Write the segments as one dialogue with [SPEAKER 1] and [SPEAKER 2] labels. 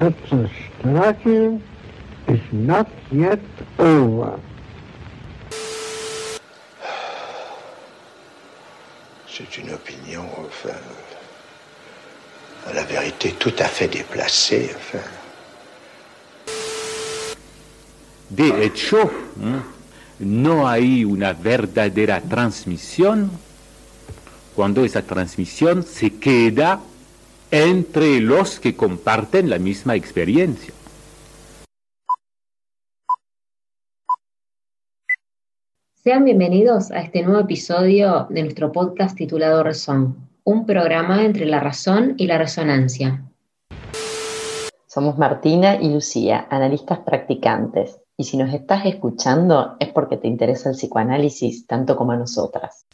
[SPEAKER 1] Notre struggle is not yet over.
[SPEAKER 2] C'est une opinion, enfin, à la vérité tout à fait déplacée, enfin.
[SPEAKER 3] De hecho, no hay una verdadera transmisión cuando esa transmisión se queda entre los que comparten la misma experiencia.
[SPEAKER 4] Sean bienvenidos a este nuevo episodio de nuestro podcast titulado Razón, un programa entre la razón y la resonancia.
[SPEAKER 5] Somos Martina y Lucía, analistas practicantes, y si nos estás escuchando es porque te interesa el psicoanálisis tanto como a nosotras.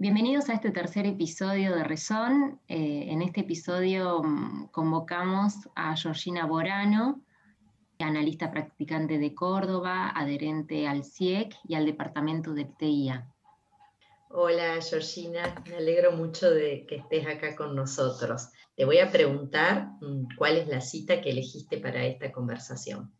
[SPEAKER 4] Bienvenidos a este tercer episodio de Razón. Eh, en este episodio mm, convocamos a Georgina Borano, analista practicante de Córdoba, adherente al CIEC y al departamento de TIA.
[SPEAKER 5] Hola Georgina, me alegro mucho de que estés acá con nosotros. Te voy a preguntar mm, cuál es la cita que elegiste para esta conversación.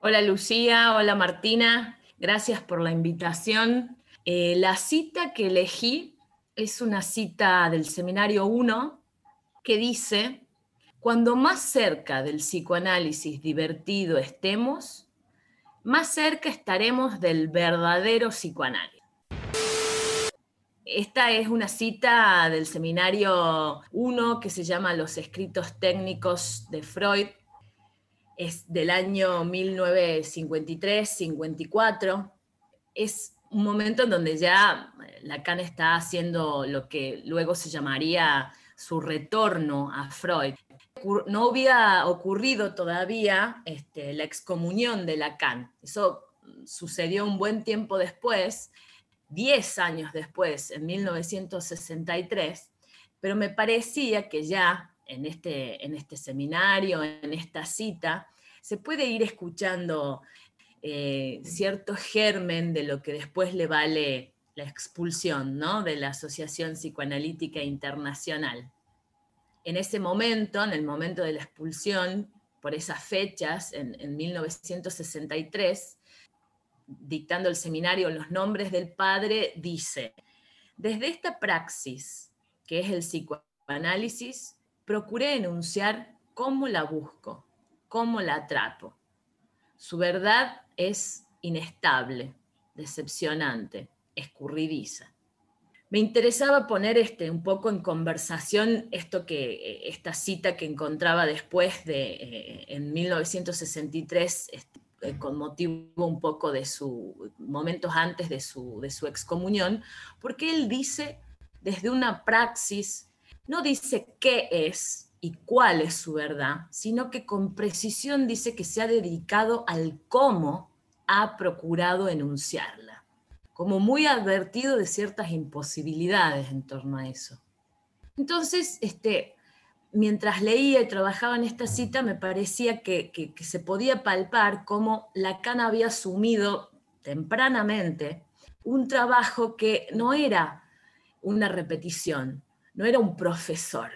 [SPEAKER 6] Hola Lucía, hola Martina, gracias por la invitación. Eh, la cita que elegí es una cita del seminario 1 que dice, cuando más cerca del psicoanálisis divertido estemos, más cerca estaremos del verdadero psicoanálisis. Esta es una cita del seminario 1 que se llama Los escritos técnicos de Freud. Es del año 1953-54. Es un momento en donde ya Lacan está haciendo lo que luego se llamaría su retorno a Freud no había ocurrido todavía este, la excomunión de Lacan. Eso sucedió un buen tiempo después, 10 años después, en 1963, pero me parecía que ya en este, en este seminario, en esta cita, se puede ir escuchando eh, cierto germen de lo que después le vale la expulsión ¿no? de la Asociación Psicoanalítica Internacional en ese momento, en el momento de la expulsión, por esas fechas, en, 1963, dictando el seminario Los Nombres del Padre, dice, desde esta praxis, que es el psicoanálisis, procuré enunciar cómo la busco, cómo la atrapo. Su verdad es inestable, decepcionante, escurridiza. Me interesaba poner este, un poco en conversación esto que, eh, esta cita que encontraba después de, eh, en 1963, este, eh, con motivo un poco de su, momentos antes de su, de su excomunión, porque él dice desde una praxis, no dice qué es y cuál es su verdad, sino que con precisión dice que se ha dedicado al cómo ha procurado enunciarla como muy advertido de ciertas imposibilidades en torno a eso. Entonces, este, mientras leía y trabajaba en esta cita, me parecía que, se podía palpar cómo Lacan había asumido tempranamente un trabajo que no era una repetición, no era un profesor,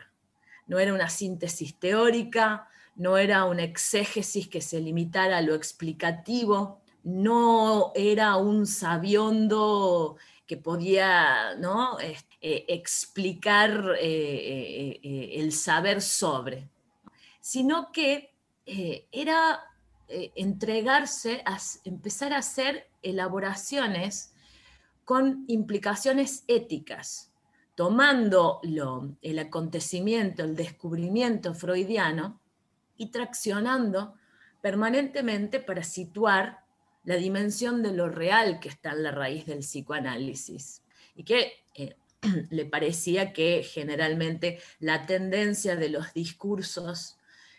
[SPEAKER 6] no era una síntesis teórica, no era una exégesis que se limitara a lo explicativo, no era un sabiondo que podía. Eh, explicar eh, eh, el saber sobre, sino que era entregarse a empezar a hacer elaboraciones con implicaciones éticas, tomando el acontecimiento, el descubrimiento freudiano y traccionando permanentemente para situar la dimensión de lo real que está en la raíz del psicoanálisis y que eh, le parecía que generalmente la tendencia de los discursos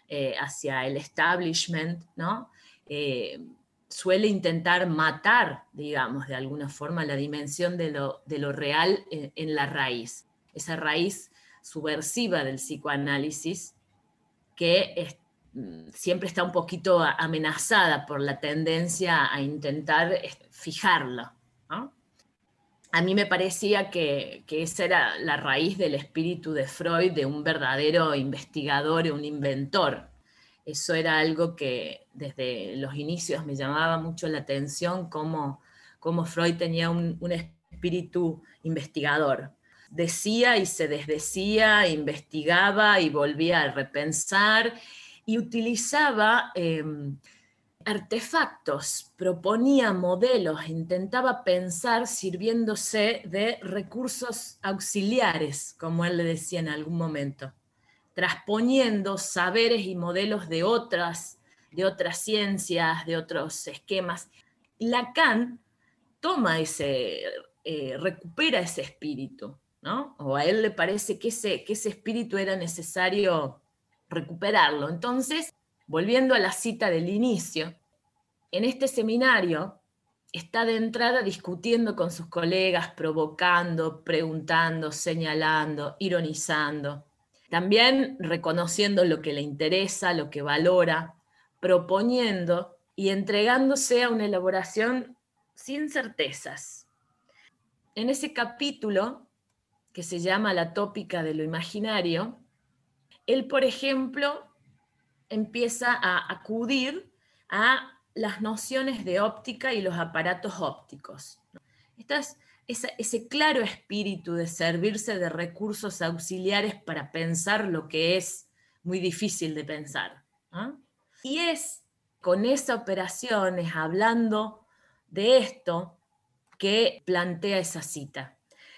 [SPEAKER 6] eh, hacia el establishment, ¿no? Eh, suele intentar matar, digamos, de alguna forma la dimensión de lo, real en, la raíz, esa raíz subversiva del psicoanálisis que Mm, siempre está un poquito amenazada por la tendencia a intentar fijarlo. a mí me parecía que, esa era la raíz del espíritu de Freud, de un verdadero investigador y un inventor. Eso era algo que desde los inicios me llamaba mucho la atención, cómo, Freud tenía un, espíritu investigador. Decía y se desdecía, investigaba y volvía a repensar y utilizaba... Em, artefactos, proponía modelos, intentaba pensar sirviéndose de recursos auxiliares, como él le decía en algún momento, trasponiendo saberes y modelos de otras, de otras ciencias, de otros esquemas. Lacan toma ese, eh, recupera ese espíritu, ¿no? O a él le parece que ese, que ese espíritu era necesario recuperarlo. Entonces, volviendo a la cita del inicio, en este seminario está de entrada discutiendo con sus colegas, provocando, preguntando, señalando, ironizando. También reconociendo lo que le interesa, lo que valora, proponiendo y entregándose a una elaboración sin certezas. En ese capítulo, que se llama La tópica de lo imaginario, él, por ejemplo, empieza a acudir a las nociones de óptica y los aparatos ópticos. Ese claro espíritu de servirse de recursos auxiliares para pensar lo que es muy difícil de pensar. Y es con esas operaciones, hablando de esto, que plantea esa cita.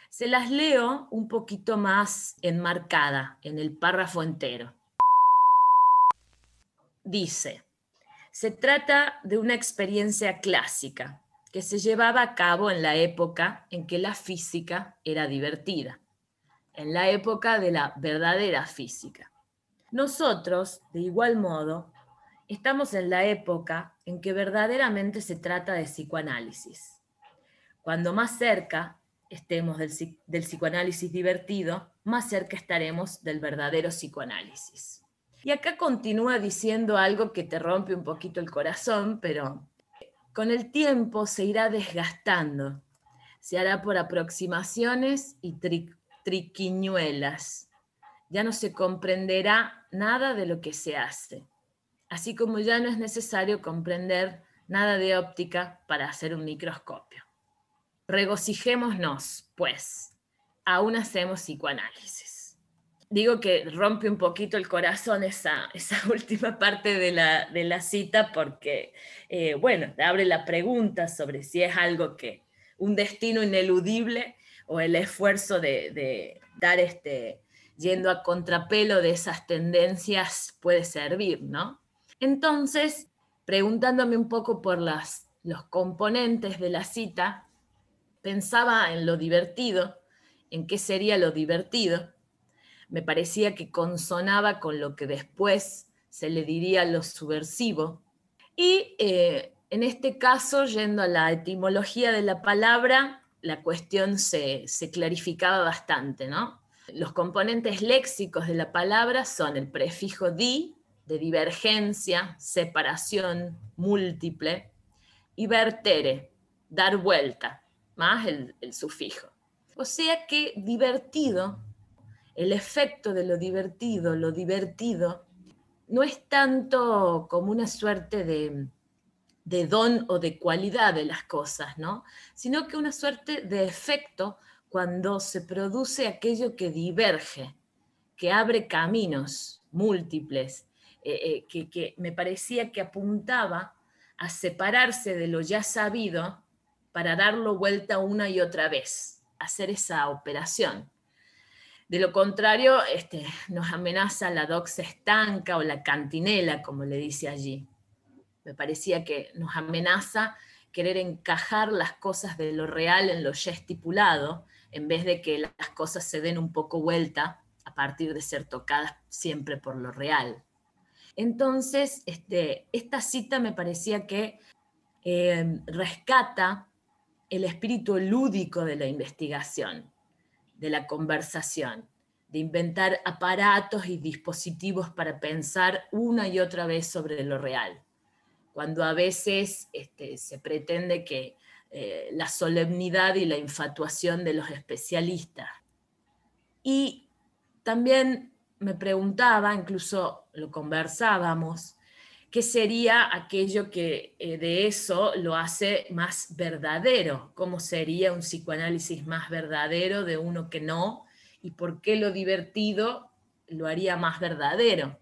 [SPEAKER 6] Se las leo un poquito más enmarcada en el párrafo entero. Dice, se trata de una experiencia clásica que se llevaba a cabo en la época en que la física era divertida, en la época de la verdadera física. Nosotros, de igual modo, estamos en la época en que verdaderamente se trata de psicoanálisis. Cuando más cerca estemos del, psicoanálisis divertido, más cerca estaremos del verdadero psicoanálisis. Y acá continúa diciendo algo que te rompe un poquito el corazón, pero con el tiempo se irá desgastando. Se hará por aproximaciones y triquiñuelas. Ya no se comprenderá nada de lo que se hace, así como ya no es necesario comprender nada de óptica para hacer un microscopio. Regocijémonos, pues, aún hacemos psicoanálisis digo que rompe un poquito el corazón esa, esa última parte de la, de la cita porque, eh, bueno, abre la pregunta sobre si es algo que, un destino ineludible o el esfuerzo de, de dar este, yendo a contrapelo de esas tendencias puede servir, ¿no? Entonces, preguntándome un poco por las, los componentes de la cita, pensaba en lo divertido, en qué sería lo divertido, me parecía que consonaba con lo que después se le diría lo subversivo. Y eh, en este caso, yendo a la etimología de la palabra, la cuestión se, se clarificaba bastante, ¿no? Los componentes léxicos de la palabra son el prefijo di, de divergencia, separación, múltiple, y vertere, dar vuelta, más el, el sufijo. O sea que divertido el efecto de lo divertido, lo divertido, no es tanto como una suerte de, don o de cualidad de las cosas, ¿no? Sino que una suerte de efecto cuando se produce aquello que diverge, que abre caminos múltiples, eh, eh, que, que me parecía que apuntaba a separarse de lo ya sabido para darlo vuelta una y otra vez, hacer esa operación. De lo contrario, este, nos amenaza la doxa estanca o la cantinela, como le dice allí. Me parecía que nos amenaza querer encajar las cosas de lo real en lo ya estipulado, en vez de que las cosas se den un poco vuelta a partir de ser tocadas siempre por lo real. Entonces, este, esta cita me parecía que eh, rescata el espíritu lúdico de la investigación de la conversación, de inventar aparatos y dispositivos para pensar una y otra vez sobre lo real. Cuando a veces este, se pretende que eh, la solemnidad y la infatuación de los especialistas. Y también me preguntaba, incluso lo conversábamos, qué sería aquello que eh, de eso lo hace más verdadero, cómo sería un psicoanálisis más verdadero de uno que no, y por qué lo divertido lo haría más verdadero.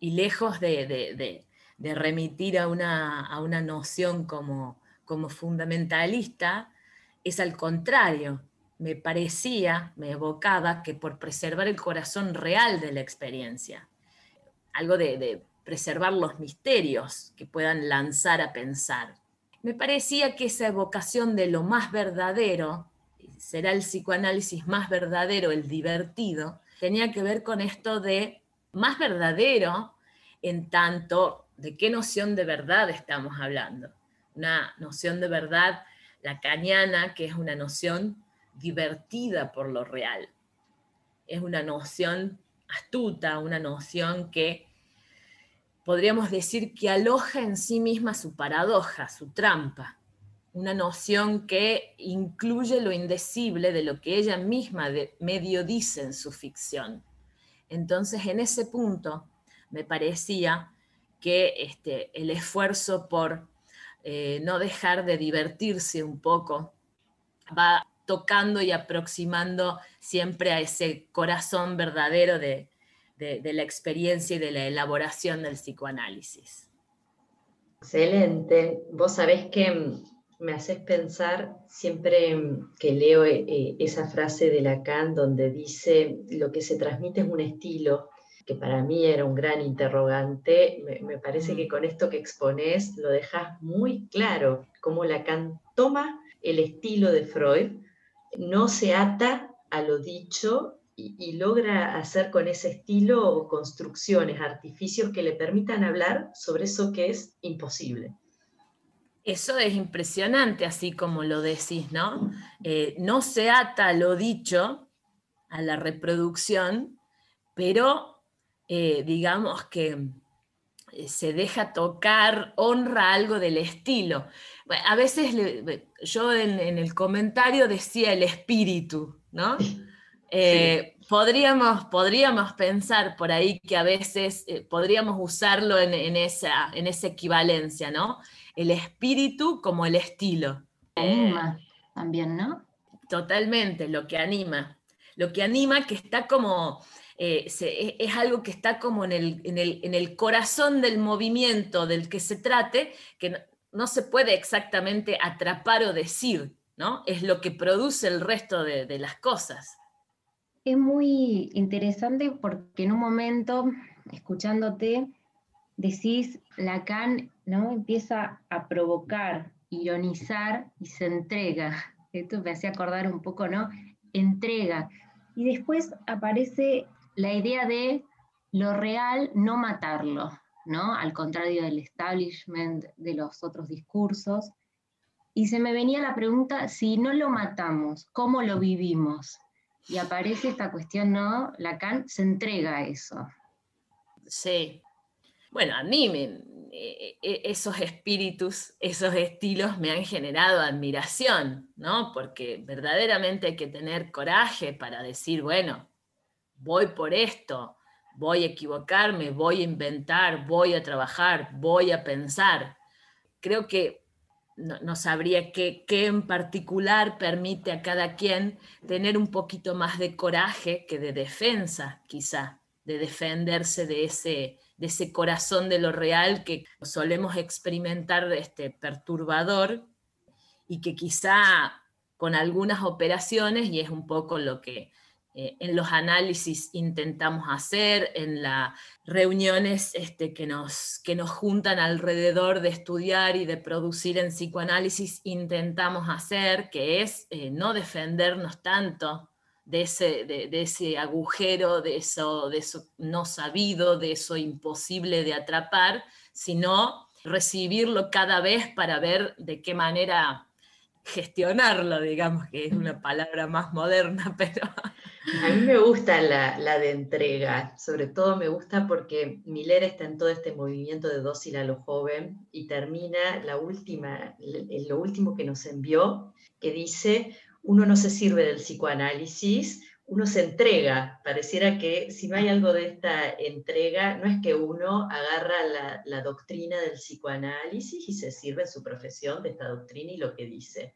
[SPEAKER 6] Y lejos de, remitir a una, a una noción como, como fundamentalista, es al contrario, me parecía, me evocaba que por preservar el corazón real de la experiencia, algo de, preservar los misterios que puedan lanzar a pensar. Me parecía que esa evocación de lo más verdadero, será el psicoanálisis más verdadero, el divertido, tenía que ver con esto de más verdadero en tanto de qué noción de verdad estamos hablando. Una noción de verdad lacaniana, que es una noción divertida por lo real. Es una noción astuta, una noción que podríamos decir que aloja en sí misma su paradoja, su trampa, una noción que incluye lo indecible de lo que ella misma medio dice en su ficción. Entonces, en ese punto, me parecía que este, el esfuerzo por eh, no dejar de divertirse un poco va tocando y aproximando siempre a ese corazón verdadero de, la experiencia y de la elaboración del psicoanálisis.
[SPEAKER 5] Excelente. Vos sabés que me haces pensar siempre que leo eh, esa frase de Lacan donde dice lo que se transmite es un estilo, que para mí era un gran interrogante. Me, me parece que mm. con esto que exponés lo dejas muy claro, cómo Lacan toma el estilo de Freud, no se ata a lo dicho y, logra hacer con ese estilo construcciones, artificios que le permitan hablar sobre eso que es imposible.
[SPEAKER 6] Eso es impresionante, así como lo decís, ¿no? Eh, no se ata a lo dicho, a la reproducción, pero eh, digamos que eh, se deja tocar, honra algo del estilo. A veces yo en, el comentario decía el espíritu, ¿no? Eh, podríamos, podríamos pensar por ahí que a veces eh, podríamos usarlo en, esa, en esa equivalencia, ¿no? El espíritu como el estilo.
[SPEAKER 4] Anima también, ¿no?
[SPEAKER 6] Totalmente, lo que anima. Lo que anima que está como eh, e, es algo que está como en el, corazón del movimiento del que se trate, que no, se puede exactamente atrapar o decir, ¿no? Es lo que produce el resto de, las cosas.
[SPEAKER 4] Es muy interesante porque en un momento, escuchándote, decís, Lacan ¿no? empieza a provocar, ironizar y se entrega. Esto me hacía acordar un poco, ¿no? Entrega. Y después aparece la idea de lo real no matarlo, ¿no? Al contrario del establishment de los otros discursos. Y se me venía la pregunta, si no lo matamos, ¿cómo lo vivimos? Y aparece esta cuestión, ¿no? Lacan se entrega a eso.
[SPEAKER 6] Sí. Bueno, a mí e, e, esos espíritus, esos estilos me han generado admiración, ¿no? Porque verdaderamente hay que tener coraje para decir, bueno, voy por esto, voy a equivocarme, voy a inventar, voy a trabajar, voy a pensar. Creo que no, sabría qué, en particular permite a cada quien tener un poquito más de coraje que de defensa, quizá, de defenderse de ese, de ese corazón de lo real que solemos experimentar este perturbador y que quizá con algunas operaciones, y es un poco lo que eh, en los análisis intentamos hacer, en las reuniones este, que, nos, que nos juntan alrededor de estudiar y de producir en psicoanálisis, intentamos hacer, que es eh, no defendernos tanto de ese, de, ese agujero, de eso, de eso no sabido, de eso imposible de atrapar, sino recibirlo cada vez para ver de qué manera gestionarlo, digamos que es una palabra más moderna, pero
[SPEAKER 5] A mí me gusta la, la, de entrega, sobre todo me gusta porque Miller está en todo este movimiento de dócil a lo joven y termina la última, lo último que nos envió, que dice, uno no se sirve del psicoanálisis, uno se entrega. Pareciera que si no hay algo de esta entrega, no es que uno agarra la, doctrina del psicoanálisis y se sirve en su profesión de esta doctrina y lo que dice.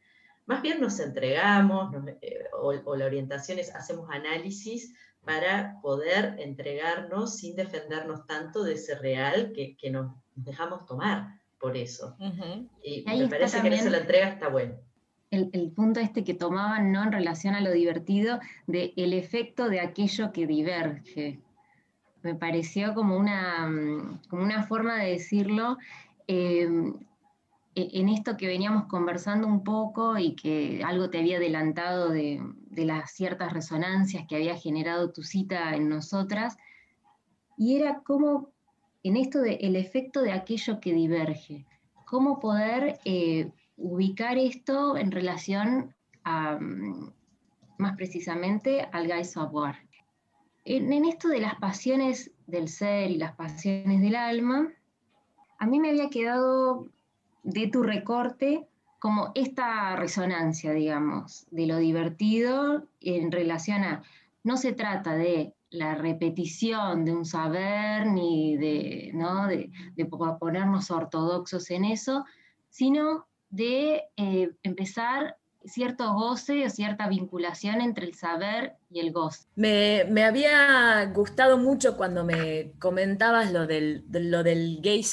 [SPEAKER 5] Más bien nos entregamos, eh, o, la orientación es hacemos análisis para poder entregarnos sin defendernos tanto de ese real que, nos dejamos tomar por eso. Y me parece que en eso la entrega está bueno
[SPEAKER 4] el, punto este que tomaban ¿no? en relación a lo divertido, de el efecto de aquello que diverge. Me pareció como una, mm, como una forma de decirlo em, en esto que veníamos conversando un poco y que algo te había adelantado de, las ciertas resonancias que había generado tu cita en nosotras, y era como en esto del el efecto de aquello que diverge, cómo poder eh, ubicar esto en relación a, mm, más precisamente al Guy Savoir. En esto de las pasiones del ser y las pasiones del alma, a mí me había quedado de tu recorte como esta resonancia, digamos, de lo divertido en relación a, no se trata de la repetición de un saber ni de, ¿no? de, ponernos ortodoxos en eso, sino de eh, empezar cierto goce o cierta vinculación entre el saber y el goce.
[SPEAKER 6] Me, había gustado mucho cuando me comentabas lo del, lo del gay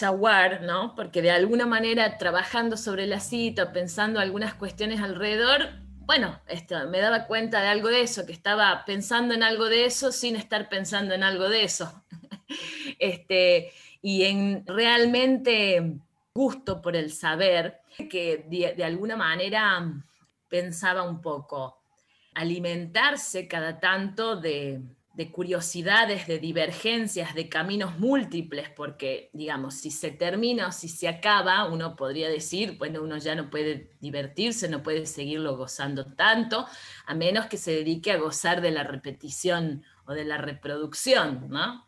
[SPEAKER 6] ¿no? Porque de alguna manera trabajando sobre la cita, pensando algunas cuestiones alrededor, bueno, esto, me daba cuenta de algo de eso, que estaba pensando en algo de eso sin estar pensando en algo de eso. este, y en realmente gusto por el saber, que de, alguna manera pensaba un poco alimentarse cada tanto de, curiosidades, de divergencias, de caminos múltiples, porque, digamos, si se termina o si se acaba, uno podría decir, bueno, uno ya no puede divertirse, no puede seguirlo gozando tanto, a menos que se dedique a gozar de la repetición o de la reproducción, ¿no?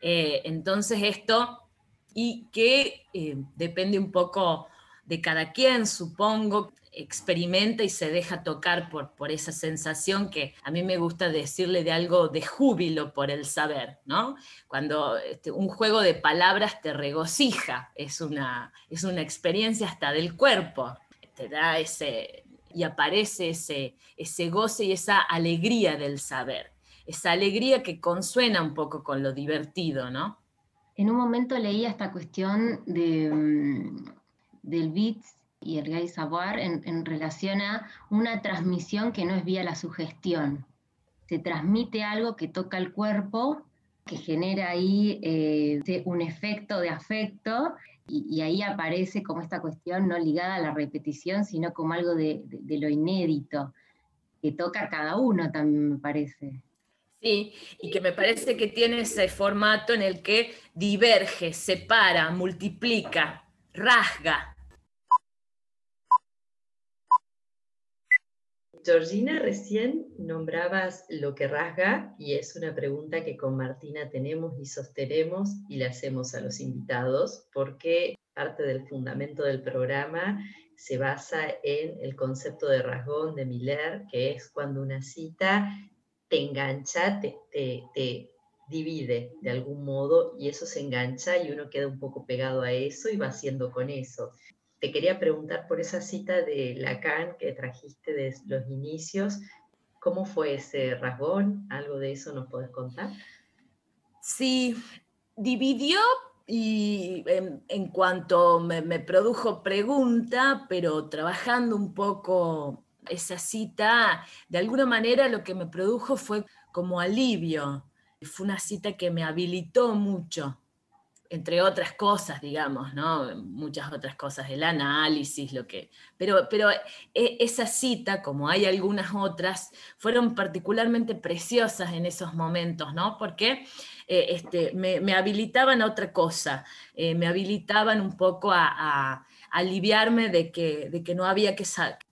[SPEAKER 6] Eh, entonces esto, y que eh, depende un poco de cada quien, supongo, experimenta y se deja tocar por, por esa sensación que a mí me gusta decirle de algo de júbilo por el saber, ¿no? Cuando este, un juego de palabras te regocija, es una, es una experiencia hasta del cuerpo, te da ese, y aparece ese, ese goce y esa alegría del saber, esa alegría que consuena un poco con lo divertido, ¿no?
[SPEAKER 4] En un momento leía esta cuestión de mm, del BITS y el Gay Savoir en, relación a una transmisión que no es vía la sugestión. Se transmite algo que toca el cuerpo, que genera ahí eh, un efecto de afecto, y, ahí aparece como esta cuestión no ligada a la repetición, sino como algo de, de lo inédito, que toca a cada uno también me parece.
[SPEAKER 6] Sí, y que me parece que tiene ese formato en el que diverge, separa, multiplica, rasga,
[SPEAKER 5] Georgina, recién nombrabas lo que rasga y es una pregunta que con Martina tenemos y sostenemos y le hacemos a los invitados porque parte del fundamento del programa se basa en el concepto de rasgón de Miller, que es cuando una cita te engancha, te, te divide de algún modo y eso se engancha y uno queda un poco pegado a eso y va haciendo con eso te quería preguntar por esa cita de Lacan que trajiste de los inicios. ¿Cómo fue ese rasgón? ¿Algo de eso nos podés contar?
[SPEAKER 6] Sí, dividió y en, cuanto me, me, produjo pregunta, pero trabajando un poco esa cita, de alguna manera lo que me produjo fue como alivio. Fue una cita que me habilitó mucho entre otras cosas, digamos, ¿no? Muchas otras cosas, el análisis, lo que... Pero, pero e, esa cita, como hay algunas otras, fueron particularmente preciosas en esos momentos, ¿no? Porque eh, este, me, habilitaban a otra cosa, eh, me habilitaban un poco a, aliviarme de que, de que no había que,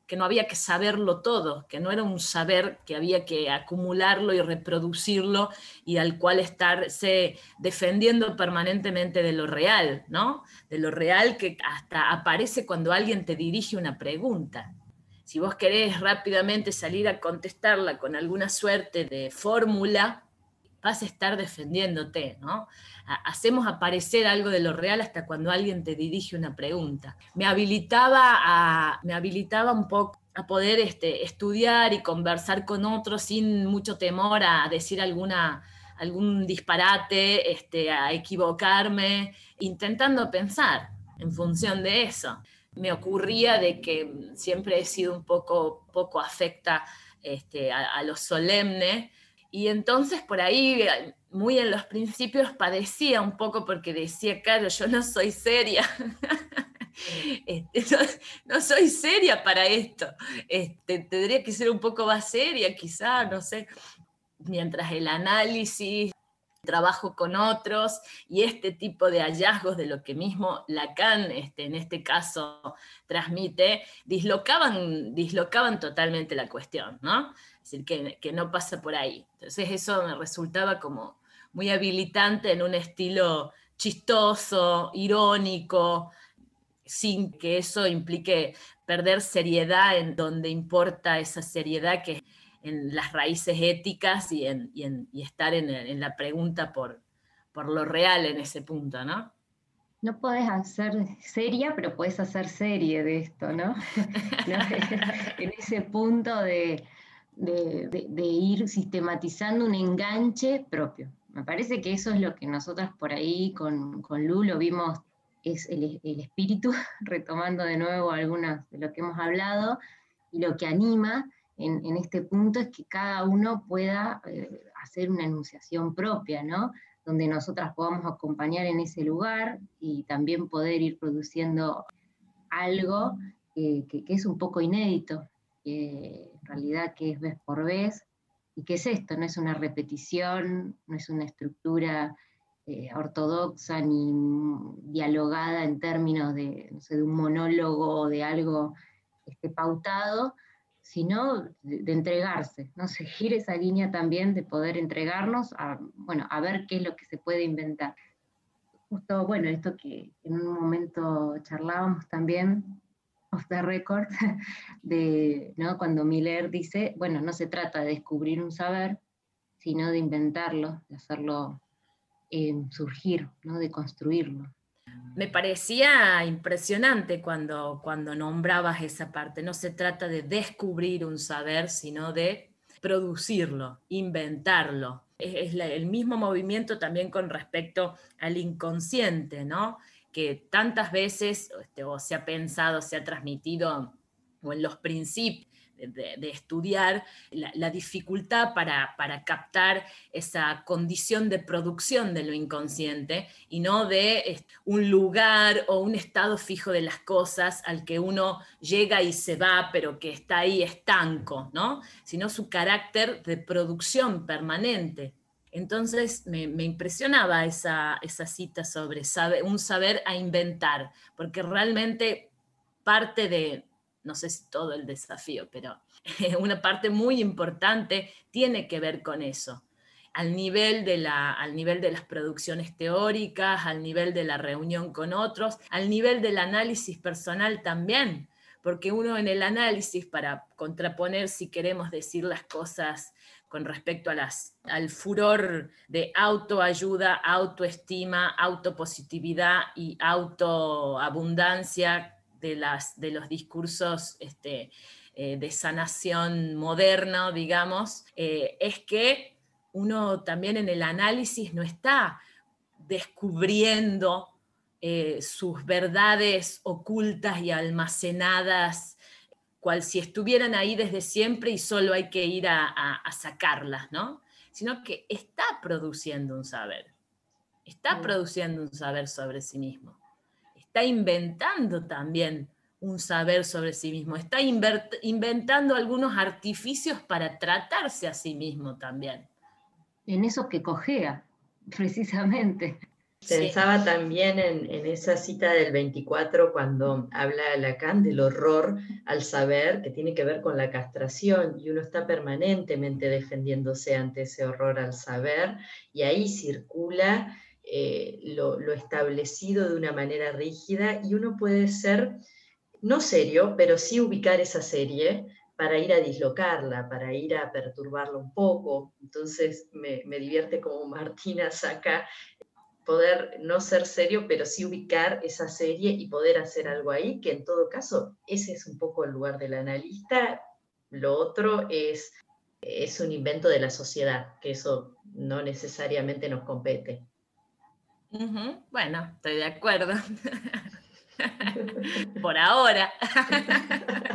[SPEAKER 6] que no había que saberlo todo, que no era un saber que había que acumularlo y reproducirlo y al cual estarse defendiendo permanentemente de lo real, ¿no? De lo real que hasta aparece cuando alguien te dirige una pregunta. Si vos querés rápidamente salir a contestarla con alguna suerte de fórmula, vas a estar defendiéndote, ¿no? Hacemos aparecer algo de lo real hasta cuando alguien te dirige una pregunta. Me habilitaba, a, me habilitaba un poco a poder este, estudiar y conversar con otros sin mucho temor a decir alguna, algún disparate, este, a equivocarme, intentando pensar en función de eso. Me ocurría de que siempre he sido un poco, poco afecta este, a, a, lo solemne y entonces por ahí, muy en los principios, padecía un poco porque decía, claro, yo no soy seria. Este, no, soy seria para esto. Este, tendría que ser un poco más seria, quizá, no sé. Mientras el análisis, trabajo con otros y este tipo de hallazgos de lo que mismo Lacan, este, en este caso, transmite, dislocaban, dislocaban totalmente la cuestión, ¿no? Es decir, que, no pasa por ahí. Entonces eso me resultaba como muy habilitante en un estilo chistoso, irónico, sin que eso implique perder seriedad en donde importa esa seriedad que es en las raíces éticas y, en, estar en, la pregunta por, por lo real en ese punto, ¿no?
[SPEAKER 4] No puedes hacer seria, pero puedes hacer serie de esto, ¿no? en ese punto de, de, ir sistematizando un enganche propio. Me parece que eso es lo que nosotras por ahí con, con Lu lo vimos, es el, espíritu, retomando de nuevo algunas de lo que hemos hablado, y lo que anima en, este punto es que cada uno pueda eh, hacer una enunciación propia, ¿no? Donde nosotras podamos acompañar en ese lugar y también poder ir produciendo algo que, que es un poco inédito realidad que es vez por vez, y qué es esto, no es una repetición, no es una estructura eh, ortodoxa ni dialogada en términos de, de un monólogo o de algo este, pautado, sino de, entregarse, ¿no? seguir esa línea también de poder entregarnos a, bueno, a ver qué es lo que se puede inventar. Justo, bueno, esto que en un momento charlábamos también, the record, de ¿no? cuando Miller dice, bueno, no se trata de descubrir un saber, sino de inventarlo, de hacerlo eh, surgir, ¿no? de construirlo.
[SPEAKER 6] Me parecía impresionante cuando, cuando nombrabas esa parte. No se trata de descubrir un saber, sino de producirlo, inventarlo. Es, el mismo movimiento también con respecto al inconsciente, ¿no? Que tantas veces este, se ha pensado, se ha transmitido, o en los principios de, estudiar, la, dificultad para, para, captar esa condición de producción de lo inconsciente y no de un lugar o un estado fijo de las cosas al que uno llega y se va, pero que está ahí estanco, ¿no? sino su carácter de producción permanente. Entonces me, impresionaba esa, cita sobre un saber a inventar, porque realmente parte de, no sé si todo el desafío, pero una parte muy importante tiene que ver con eso. Al nivel, de la, al nivel de las producciones teóricas, al nivel de la reunión con otros, al nivel del análisis personal también, porque uno en el análisis, para contraponer, si queremos decir las cosas con respecto a las, al furor de autoayuda, autoestima, autopositividad y autoabundancia de, los discursos este, eh, de sanación moderno, digamos, eh, es que uno también en el análisis no está descubriendo eh, sus verdades ocultas y almacenadas cual si estuvieran ahí desde siempre y solo hay que ir a, sacarlas, ¿no? Sino que está produciendo un saber, está mm. produciendo un saber sobre sí mismo, está inventando también un saber sobre sí mismo, está inventando algunos artificios para tratarse a sí mismo también.
[SPEAKER 4] En eso que cojea, precisamente.
[SPEAKER 5] Pensaba también en, esa cita del 24 cuando habla Lacan del horror al saber que tiene que ver con la castración y uno está permanentemente defendiéndose ante ese horror al saber y ahí circula eh, lo, establecido de una manera rígida y uno puede ser, no serio, pero sí ubicar esa serie para ir a dislocarla, para ir a perturbarla un poco. Entonces me, divierte como Martina saca poder no ser serio, pero sí ubicar esa serie y poder hacer algo ahí, que en todo caso ese es un poco el lugar del analista. Lo otro es, es un invento de la sociedad, que eso no necesariamente nos compete.
[SPEAKER 6] Bueno, estoy de acuerdo. Por ahora.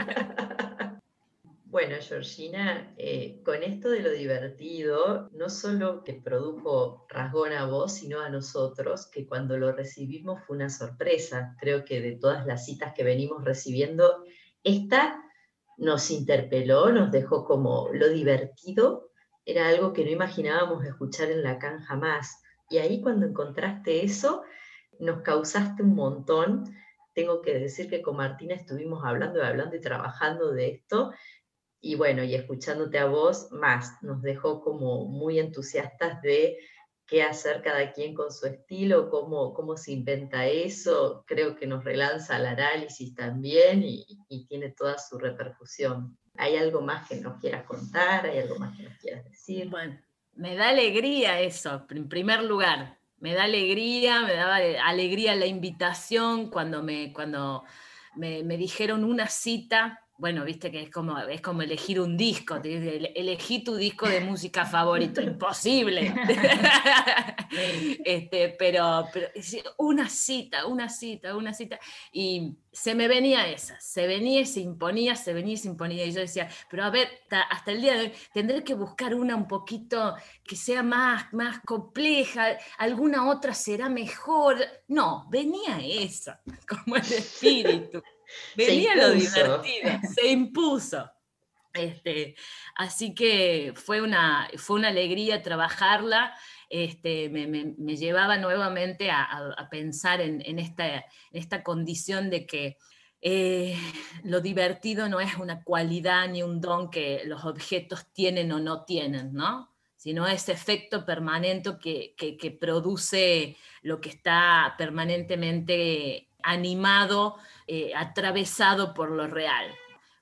[SPEAKER 5] Bueno, Georgina, eh, con esto de lo divertido, no solo te produjo rasgón a vos, sino a nosotros, que cuando lo recibimos fue una sorpresa. Creo que de todas las citas que venimos recibiendo, esta nos interpeló, nos dejó como lo divertido, era algo que no imaginábamos escuchar en Lacan jamás. Y ahí cuando encontraste eso, nos causaste un montón. Tengo que decir que con Martina estuvimos hablando y hablando y trabajando de esto y bueno, y escuchándote a vos, más, nos dejó como muy entusiastas de qué hacer cada quien con su estilo, cómo, cómo se inventa eso, creo que nos relanza el análisis también y, tiene toda su repercusión. ¿Hay algo más que nos quieras contar? ¿Hay algo más que nos quieras decir?
[SPEAKER 6] Bueno, me da alegría eso, en primer lugar. Me da alegría, me daba alegría la invitación cuando me, cuando me dijeron una cita bueno, viste que es como, es como elegir un disco, elegí tu disco de música favorito, imposible. este, pero, pero una cita, una cita, una cita. Y se me venía esa, se venía y se imponía, se venía y se imponía. Y yo decía, pero a ver, hasta, el día de hoy tendré que buscar una un poquito que sea más, más compleja, alguna otra será mejor. No, venía esa, como el espíritu. Venía lo divertido, se impuso. Este, así que fue una, fue una alegría trabajarla. Este, me, llevaba nuevamente a, pensar en, esta, esta, condición de que eh, lo divertido no es una cualidad ni un don que los objetos tienen o no tienen, ¿no? sino ese efecto permanente que, que produce lo que está permanentemente animado eh, atravesado por lo real.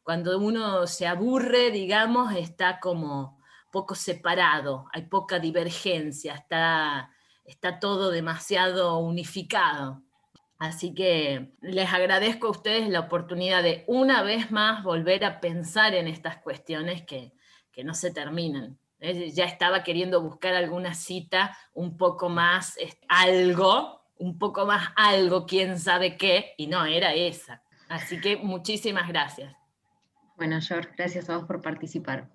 [SPEAKER 6] Cuando uno se aburre, digamos, está como poco separado, hay poca divergencia, está, está todo demasiado unificado. Así que les agradezco a ustedes la oportunidad de una vez más volver a pensar en estas cuestiones que, que no se terminan. Eh, ya estaba queriendo buscar alguna cita un poco más algo, un poco más algo, quién sabe qué, y no, era esa. Así que muchísimas gracias.
[SPEAKER 4] Bueno, George, gracias a vos por participar.